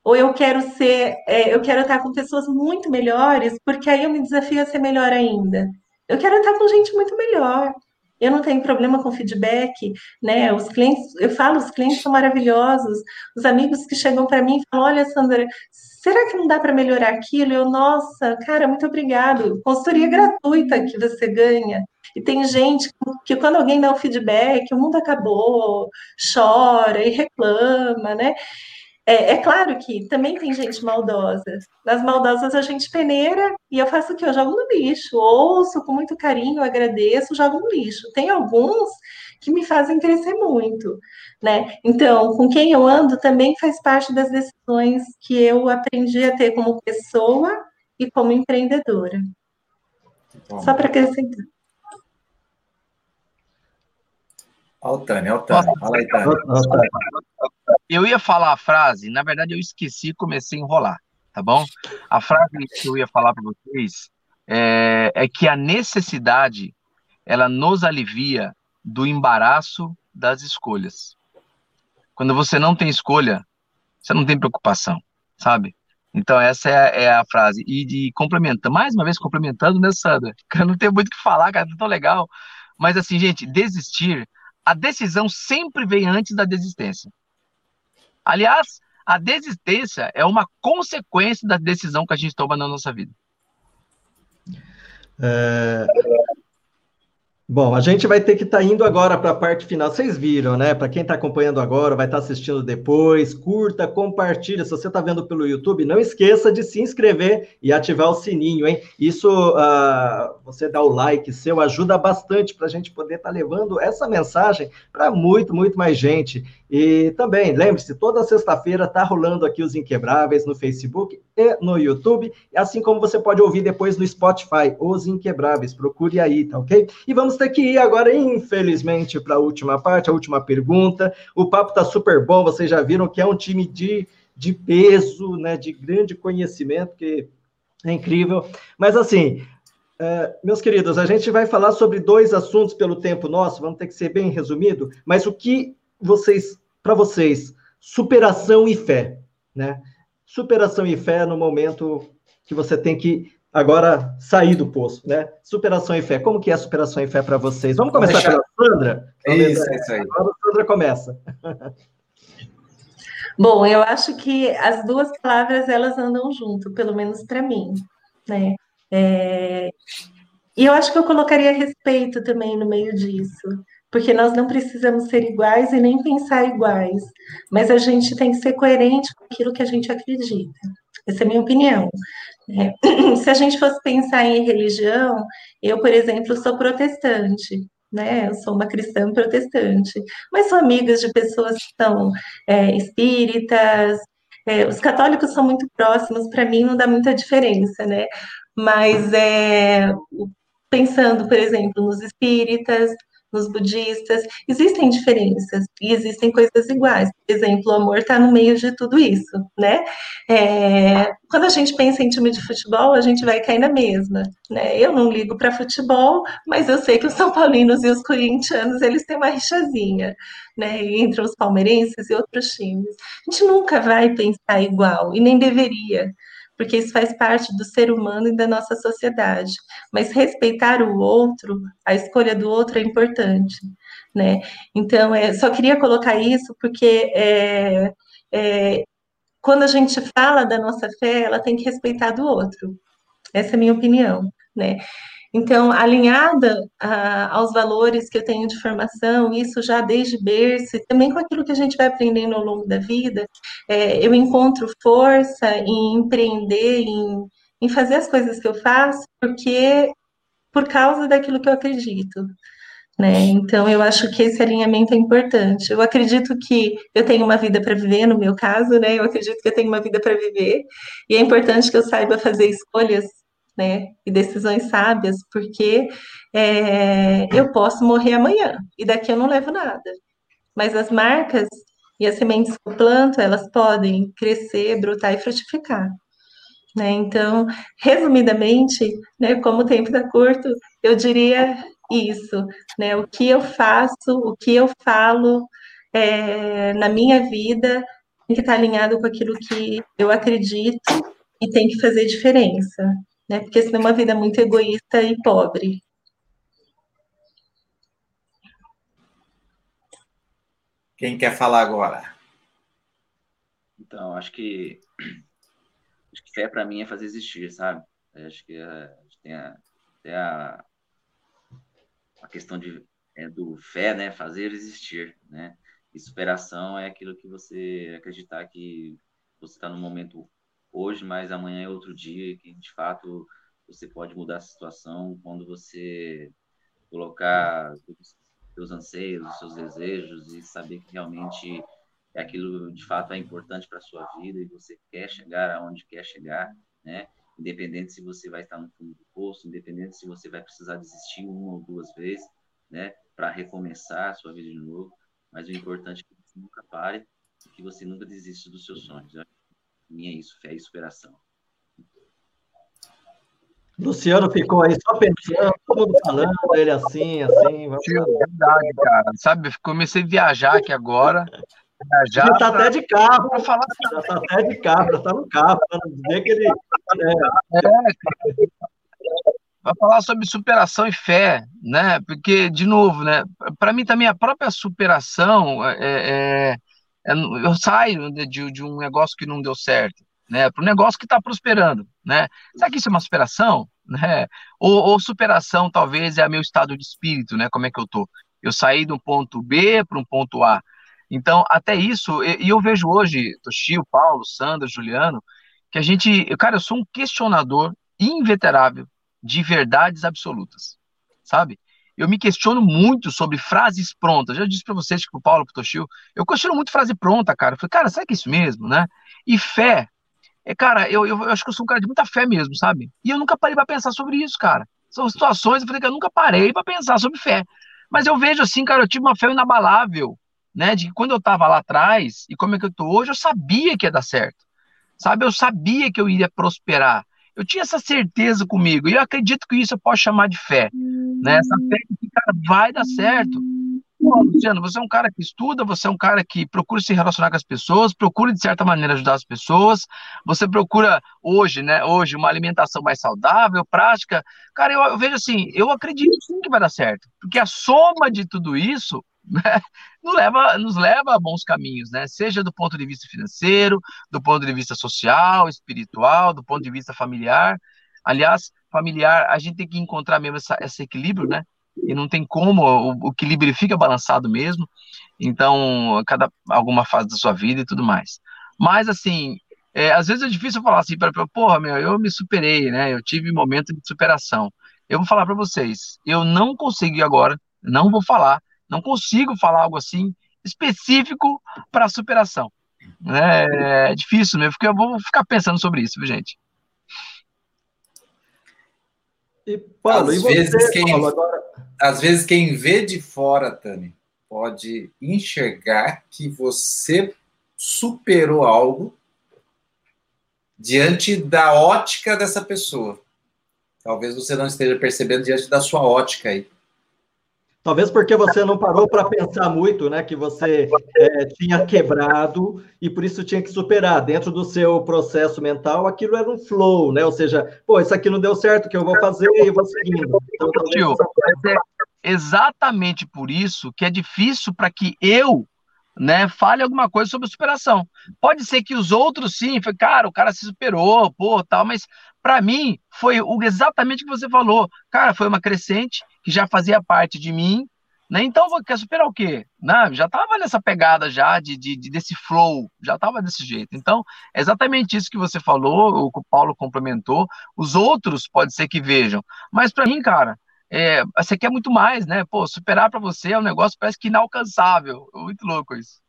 Ou eu quero ser, é, eu quero estar com pessoas muito melhores, porque aí eu me desafio a ser melhor ainda. Eu quero estar com gente muito melhor. Eu não tenho problema com feedback, né? Os clientes, eu falo, os clientes são maravilhosos. Os amigos que chegam para mim falam: Olha, Sandra, será que não dá para melhorar aquilo? Eu, nossa, cara, muito obrigado. Consultoria gratuita que você ganha. E tem gente que, quando alguém dá o feedback, o mundo acabou, chora e reclama, né? É, é, claro que também tem gente maldosa. Nas maldosas a gente peneira e eu faço o quê? Eu jogo no lixo. Ouço com muito carinho, agradeço, jogo no lixo. Tem alguns que me fazem crescer muito, né? Então, com quem eu ando também faz parte das decisões que eu aprendi a ter como pessoa e como empreendedora. Bom. Só para acrescentar. O Tânia. Fala aí, Tânia. Eu ia falar a frase, na verdade eu esqueci e comecei a enrolar, tá bom? A frase que eu ia falar para vocês é, é que a necessidade, ela nos alivia do embaraço das escolhas. Quando você não tem escolha, você não tem preocupação, sabe? Então, essa é, é a frase. E de complementa, mais uma vez complementando, né, Sandra? Eu não tenho muito o que falar, cara, tá tão legal. Mas, assim, gente, desistir a decisão sempre vem antes da desistência. Aliás, a desistência é uma consequência da decisão que a gente toma na nossa vida. É, Bom, a gente vai ter que estar tá indo agora para a parte final. Vocês viram, né? Para quem está acompanhando agora, vai estar tá assistindo depois, curta, compartilha. Se você está vendo pelo YouTube, não esqueça de se inscrever e ativar o sininho, hein? Isso, uh, você dá o like seu, ajuda bastante para a gente poder estar tá levando essa mensagem para muito, muito mais gente. E também, lembre-se, toda sexta-feira está rolando aqui os Inquebráveis no Facebook e no YouTube, assim como você pode ouvir depois no Spotify, Os Inquebráveis. Procure aí, tá ok? E vamos ter que ir agora, infelizmente, para a última parte, a última pergunta. O papo está super bom, vocês já viram que é um time de, de peso, né, de grande conhecimento, que é incrível. Mas assim, é, meus queridos, a gente vai falar sobre dois assuntos pelo tempo nosso, vamos ter que ser bem resumido, mas o que vocês, para vocês, superação e fé, né? superação e fé no momento que você tem que agora sair do poço, né? Superação e fé. Como que é superação e fé para vocês? Vamos começar pela Sandra? Isso, isso aí. Agora a Sandra começa. Bom, eu acho que as duas palavras elas andam junto, pelo menos para mim, né? É... E eu acho que eu colocaria respeito também no meio disso, porque nós não precisamos ser iguais e nem pensar iguais, mas a gente tem que ser coerente com aquilo que a gente acredita. Essa é a minha opinião. Se a gente fosse pensar em religião, eu, por exemplo, sou protestante, né? Eu sou uma cristã protestante, mas sou amiga de pessoas que são é, espíritas. É, os católicos são muito próximos, para mim não dá muita diferença, né? Mas é, pensando, por exemplo, nos espíritas, nos budistas, existem diferenças e existem coisas iguais. Por exemplo, o amor está no meio de tudo isso, né? É, quando a gente pensa em time de futebol, a gente vai cair na mesma, né? Eu não ligo para futebol, mas eu sei que os São Paulinos e os corintianos, eles têm uma rixazinha, né? Entre os palmeirenses e outros times. A gente nunca vai pensar igual, e nem deveria porque isso faz parte do ser humano e da nossa sociedade. Mas respeitar o outro, a escolha do outro é importante, né? Então, é, só queria colocar isso porque é, é, quando a gente fala da nossa fé, ela tem que respeitar do outro. Essa é a minha opinião, né? Então, alinhada a, aos valores que eu tenho de formação, isso já desde berço, e também com aquilo que a gente vai aprendendo ao longo da vida, é, eu encontro força em empreender, em, em fazer as coisas que eu faço, porque por causa daquilo que eu acredito. Né? Então, eu acho que esse alinhamento é importante. Eu acredito que eu tenho uma vida para viver, no meu caso, né? Eu acredito que eu tenho uma vida para viver, e é importante que eu saiba fazer escolhas né? E decisões sábias, porque é, eu posso morrer amanhã e daqui eu não levo nada. Mas as marcas e as sementes que eu planto, elas podem crescer, brotar e frutificar. Né? Então, resumidamente, né, como o tempo está curto, eu diria isso, né? O que eu faço, o que eu falo é, na minha vida tem que estar alinhado com aquilo que eu acredito e tem que fazer diferença né? Porque senão é uma vida muito egoísta e pobre. Quem quer falar agora? Então, acho que, acho que fé para mim é fazer existir, sabe? Acho que gente tem a, a, a questão de, é, do fé, né? Fazer existir, né? E superação é aquilo que você acreditar que você está no momento hoje, mas amanhã é outro dia que de fato você pode mudar a situação quando você colocar os seus anseios, os seus desejos e saber que realmente aquilo de fato é importante para a sua vida e você quer chegar aonde quer chegar, né? Independente se você vai estar no fundo do poço, independente se você vai precisar desistir uma ou duas vezes, né? Para recomeçar a sua vida de novo. Mas o importante é que você nunca pare e que você nunca desista dos seus sonhos. Eu minha é isso, fé e superação. Luciano ficou aí só pensando, todo mundo falando, ele assim, assim. Vamos verdade, cara. Sabe, comecei a viajar aqui agora. Já está até de carro, para falar já está até de carro, já está no carro, para dizer que ele. É, é Vai falar sobre superação e fé, né? Porque, de novo, né? Para mim também a própria superação é, é é, eu saio de, de um negócio que não deu certo, né, para um negócio que está prosperando, né? Será que isso é uma superação, né? Ou, ou, superação talvez é meu estado de espírito, né? Como é que eu tô? Eu saí de um ponto B para um ponto A. Então, até isso, e eu, eu vejo hoje, Toshio, Paulo, Sandra, Juliano, que a gente, eu, cara, eu sou um questionador inveterável de verdades absolutas, sabe? Eu me questiono muito sobre frases prontas. Já disse para vocês que o Paulo Toshio, eu questiono muito frase pronta, cara. Eu falei, cara, será que é isso mesmo, né? E fé, é, cara, eu, eu, eu, acho que eu sou um cara de muita fé mesmo, sabe? E eu nunca parei para pensar sobre isso, cara. São situações, eu falei que eu nunca parei para pensar sobre fé. Mas eu vejo assim, cara, eu tive uma fé inabalável, né? De que quando eu tava lá atrás e como é que eu tô hoje, eu sabia que ia dar certo. Sabe? Eu sabia que eu iria prosperar. Eu tinha essa certeza comigo. E eu acredito que isso eu posso chamar de fé. Né? Essa fé que, cara, vai dar certo. Luciano, você é um cara que estuda, você é um cara que procura se relacionar com as pessoas, procura, de certa maneira, ajudar as pessoas, você procura hoje, né, hoje, uma alimentação mais saudável, prática. Cara, eu, eu vejo assim, eu acredito sim que vai dar certo, porque a soma de tudo isso né, nos, leva, nos leva a bons caminhos, né? Seja do ponto de vista financeiro, do ponto de vista social, espiritual, do ponto de vista familiar. Aliás, familiar, a gente tem que encontrar mesmo essa, esse equilíbrio, né? E não tem como, o, o equilíbrio fica balançado mesmo. Então, cada alguma fase da sua vida e tudo mais. Mas assim, é, às vezes é difícil falar assim para porra, meu, eu me superei, né? Eu tive momento de superação. Eu vou falar para vocês, eu não consegui agora, não vou falar, não consigo falar algo assim específico para superação. É, é difícil mesmo, porque eu vou ficar pensando sobre isso, viu, gente? E, Paulo, às, e vezes quem, Paulo, agora... às vezes quem vê de fora, Tani, pode enxergar que você superou algo diante da ótica dessa pessoa. Talvez você não esteja percebendo diante da sua ótica aí. Talvez porque você não parou para pensar muito, né? Que você é, tinha quebrado e por isso tinha que superar. Dentro do seu processo mental, aquilo era um flow, né? Ou seja, pô, isso aqui não deu certo, que eu vou fazer e vou seguindo. Então, Tio, é exatamente por isso que é difícil para que eu né, fale alguma coisa sobre superação. Pode ser que os outros sim, foi, cara, o cara se superou, pô, tal, mas para mim foi o, exatamente o que você falou. Cara, foi uma crescente que já fazia parte de mim, né? Então, quer superar o quê? Não, já estava nessa pegada já de, de, de desse flow, já estava desse jeito. Então, é exatamente isso que você falou, o que o Paulo complementou. Os outros pode ser que vejam, mas para mim, cara, é, você quer muito mais, né? Pô, superar para você é um negócio parece que inalcançável. Muito louco isso.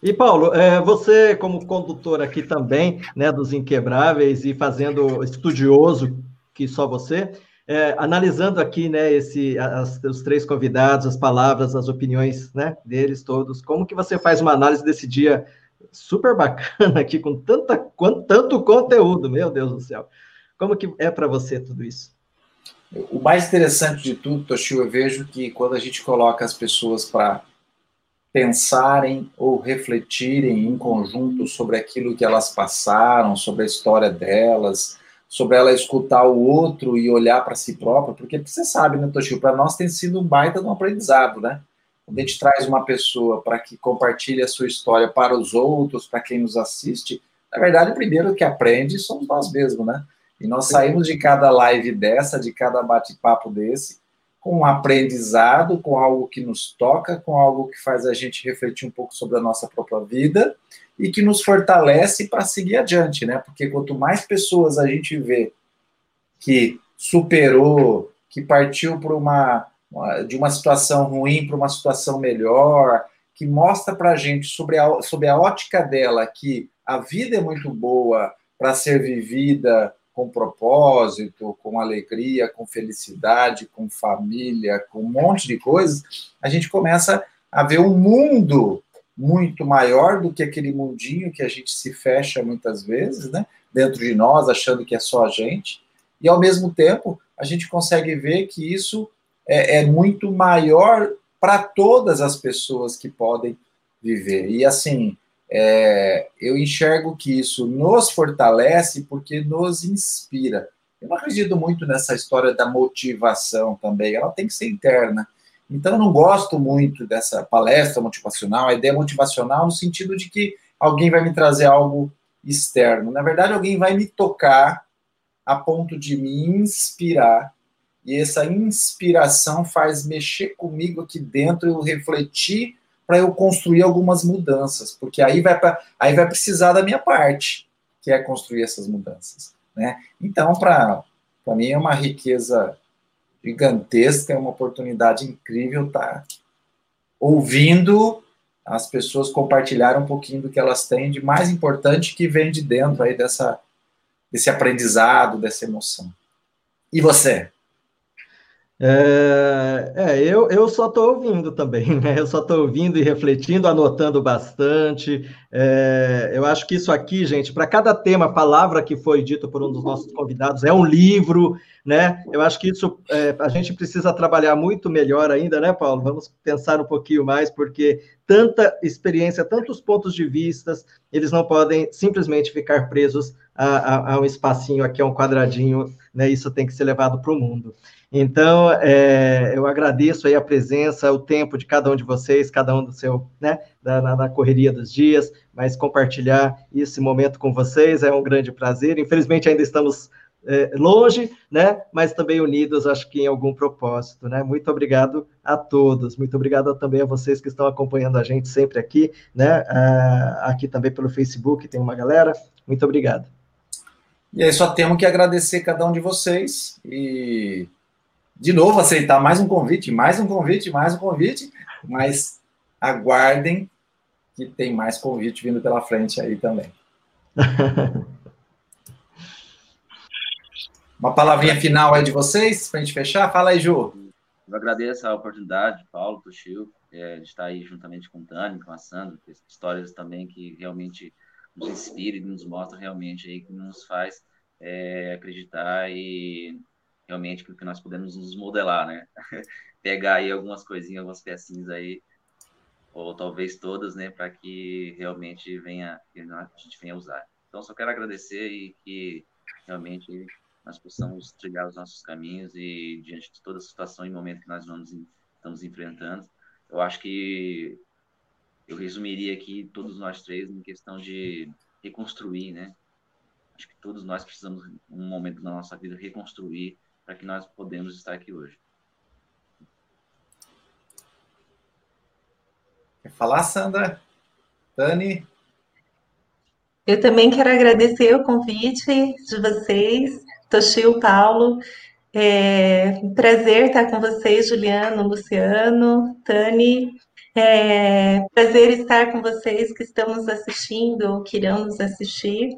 E Paulo, é, você como condutor aqui também, né, dos Inquebráveis e fazendo estudioso que só você, é, analisando aqui, né, esse, as, os três convidados, as palavras, as opiniões, né, deles todos, como que você faz uma análise desse dia super bacana aqui com tanta, tanto conteúdo, meu Deus do céu. Como que é para você tudo isso? O mais interessante de tudo, Toshio, eu vejo que quando a gente coloca as pessoas para pensarem ou refletirem em conjunto sobre aquilo que elas passaram, sobre a história delas, sobre ela escutar o outro e olhar para si própria, porque você sabe, né, Toshio, para nós tem sido um baita de um aprendizado, né? Quando a gente traz uma pessoa para que compartilhe a sua história para os outros, para quem nos assiste, na verdade, o primeiro que aprende somos nós mesmos, né? E nós saímos de cada live dessa, de cada bate-papo desse, com um aprendizado, com algo que nos toca, com algo que faz a gente refletir um pouco sobre a nossa própria vida e que nos fortalece para seguir adiante, né? Porque quanto mais pessoas a gente vê que superou, que partiu uma, de uma situação ruim para uma situação melhor, que mostra para a gente sobre a, sobre a ótica dela que a vida é muito boa para ser vivida com propósito, com alegria, com felicidade, com família, com um monte de coisas, a gente começa a ver um mundo muito maior do que aquele mundinho que a gente se fecha muitas vezes, né? Dentro de nós, achando que é só a gente. E ao mesmo tempo, a gente consegue ver que isso é, é muito maior para todas as pessoas que podem viver. E assim, é, eu enxergo que isso nos fortalece porque nos inspira. Eu não acredito muito nessa história da motivação também, ela tem que ser interna. Então, eu não gosto muito dessa palestra motivacional, a ideia motivacional no sentido de que alguém vai me trazer algo externo. Na verdade, alguém vai me tocar a ponto de me inspirar, e essa inspiração faz mexer comigo aqui dentro, eu refletir para eu construir algumas mudanças, porque aí vai, pra, aí vai precisar da minha parte, que é construir essas mudanças. Né? Então, para mim é uma riqueza gigantesca, é uma oportunidade incrível estar tá ouvindo as pessoas compartilhar um pouquinho do que elas têm de mais importante que vem de dentro aí dessa, desse aprendizado, dessa emoção. E você? É, é, eu, eu só estou ouvindo também, né? Eu só estou ouvindo e refletindo, anotando bastante. É, eu acho que isso aqui, gente, para cada tema, palavra que foi dito por um dos nossos convidados, é um livro, né? Eu acho que isso é, a gente precisa trabalhar muito melhor ainda, né, Paulo? Vamos pensar um pouquinho mais, porque tanta experiência, tantos pontos de vistas, eles não podem simplesmente ficar presos a, a, um espacinho aqui, a um quadradinho, né? Isso tem que ser levado para o mundo. Então, é, eu agradeço aí a presença, o tempo de cada um de vocês, cada um do seu, né, da, na, na, correria dos dias, mas compartilhar esse momento com vocês é um grande prazer. Infelizmente, ainda estamos é, longe, né, mas também unidos, acho que em algum propósito, né. Muito obrigado a todos, muito obrigado também a vocês que estão acompanhando a gente sempre aqui, né, aqui também pelo Facebook tem uma galera. Muito obrigado. E aí, só temos que agradecer cada um de vocês e de novo aceitar mais um convite, mais um convite, mais um convite, mas aguardem que tem mais convite vindo pela frente aí também. Uma palavrinha final aí de vocês, para a gente fechar? Fala aí, Ju. Eu agradeço a oportunidade, Paulo, Toshio, é, de estar aí juntamente com o Tânia, com a Sandra, histórias também que realmente nos inspiram e nos mostram realmente aí, que nos faz é, acreditar e realmente que nós podemos nos modelar, né? Pegar aí algumas coisinhas, algumas pecinhas aí, ou talvez todas, né, para que realmente venha, a gente venha usar. Então, só quero agradecer e que realmente nós possamos trilhar os nossos caminhos e diante de toda situação e momento que nós vamos, estamos enfrentando, eu acho que eu resumiria aqui todos nós três em questão de reconstruir, né? Acho que todos nós precisamos, um momento da nossa vida, reconstruir para que nós podemos estar aqui hoje. Quer falar, Sandra? Dani? Eu também quero agradecer o convite de vocês, Toshio, Paulo. É um prazer estar com vocês, Juliano, Luciano, Tani. É prazer estar com vocês que estão nos assistindo ou que irão nos assistir.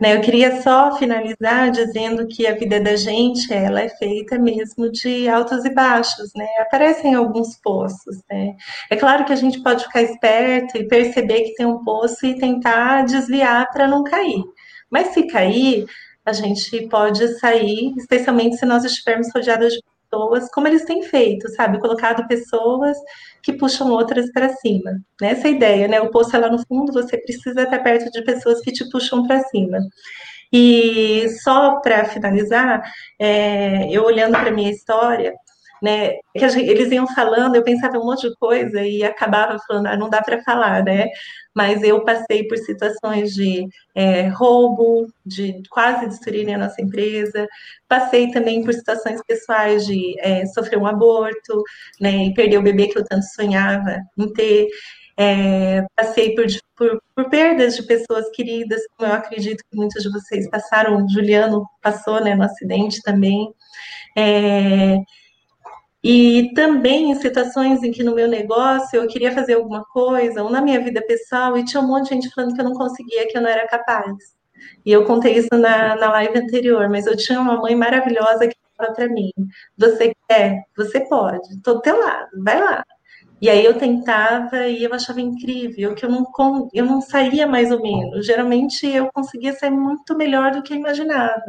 Né, eu queria só finalizar dizendo que a vida da gente ela é feita mesmo de altos e baixos, né? Aparecem alguns poços, né? É claro que a gente pode ficar esperto e perceber que tem um poço e tentar desviar para não cair. Mas se cair, a gente pode sair, especialmente se nós estivermos rodeados de pessoas, como eles têm feito, sabe? Colocado pessoas que puxam outras para cima. Nessa é ideia, né? O poço é lá no fundo, você precisa estar perto de pessoas que te puxam para cima. E só para finalizar, é, eu olhando para minha história, né? Que gente, eles iam falando, eu pensava um monte de coisa e acabava falando, ah, não dá para falar, né? Mas eu passei por situações de é, roubo, de quase destruírem a nossa empresa, passei também por situações pessoais de é, sofrer um aborto, né? E perder o bebê que eu tanto sonhava em ter. É, passei por, por, por, perdas de pessoas queridas, como eu acredito que muitos de vocês passaram. O Juliano passou né, no acidente também. É, e também em situações em que no meu negócio eu queria fazer alguma coisa, ou na minha vida pessoal, e tinha um monte de gente falando que eu não conseguia, que eu não era capaz. E eu contei isso na, na live anterior, mas eu tinha uma mãe maravilhosa que falava para mim: Você quer? Você pode, estou do teu lado, vai lá. E aí eu tentava e eu achava incrível que eu não, eu não saía mais ou menos. Geralmente eu conseguia sair muito melhor do que eu imaginava.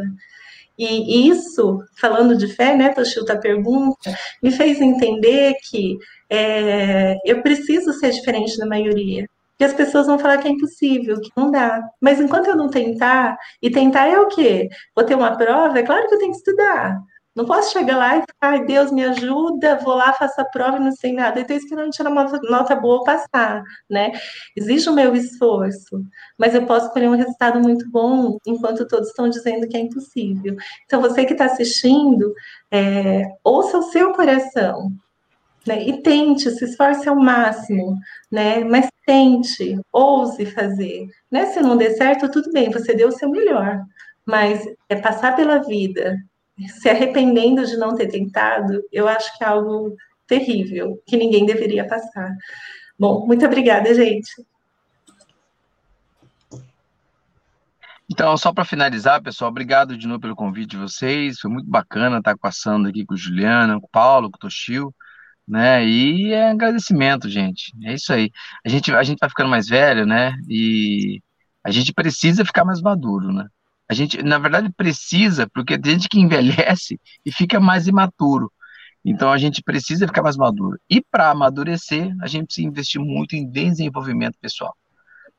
E isso, falando de fé, né, Toshio, a pergunta, me fez entender que é, eu preciso ser diferente da maioria. Que as pessoas vão falar que é impossível, que não dá. Mas enquanto eu não tentar, e tentar é o quê? Vou ter uma prova? É claro que eu tenho que estudar. Não posso chegar lá e ficar, ai, Deus me ajuda, vou lá, faço a prova e não sei nada. E estou esperando tirar uma nota boa passar, né? Exige o meu esforço, mas eu posso colher um resultado muito bom enquanto todos estão dizendo que é impossível. Então, você que está assistindo, é, ouça o seu coração, né? E tente, se esforce ao máximo, né? Mas tente, ouse fazer, né? Se não der certo, tudo bem, você deu o seu melhor, mas é passar pela vida se arrependendo de não ter tentado, eu acho que é algo terrível, que ninguém deveria passar. Bom, muito obrigada, gente. Então, só para finalizar, pessoal, obrigado de novo pelo convite de vocês. Foi muito bacana estar com a Sandra aqui, com o Juliano, com o Paulo, com o Toshio, né? E é agradecimento, gente. É isso aí. A gente, a gente vai ficando mais velho, né? E a gente precisa ficar mais maduro, né? A gente, na verdade, precisa, porque tem gente que envelhece e fica mais imaturo. Então a gente precisa ficar mais maduro. E para amadurecer, a gente precisa investir muito em desenvolvimento pessoal.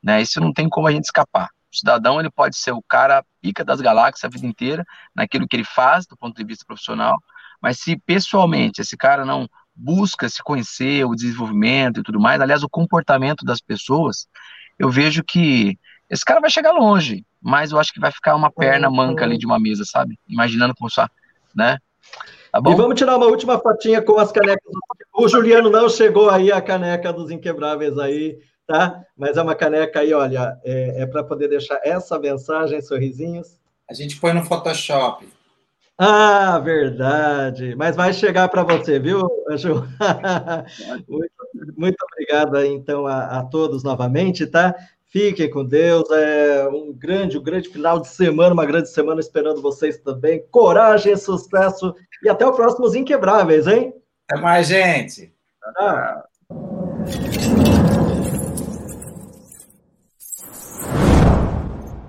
Né? Isso não tem como a gente escapar. O cidadão ele pode ser o cara pica das galáxias a vida inteira, naquilo que ele faz do ponto de vista profissional, mas se pessoalmente esse cara não busca se conhecer, o desenvolvimento e tudo mais, aliás, o comportamento das pessoas, eu vejo que esse cara vai chegar longe, mas eu acho que vai ficar uma perna manca ali de uma mesa, sabe? Imaginando como só, né? Tá e vamos tirar uma última fotinha com as canecas. O Juliano não chegou aí a caneca dos inquebráveis aí, tá? Mas é uma caneca aí, olha, é, é para poder deixar essa mensagem, sorrisinhos. A gente põe no Photoshop. Ah, verdade. Mas vai chegar para você, viu, Ju? muito, muito obrigado aí, então, a, a todos novamente, tá? Fiquem com Deus. É um grande, um grande final de semana, uma grande semana esperando vocês também. Coragem, sucesso e até o próximo Inquebráveis, hein? Até mais, gente. Tchau.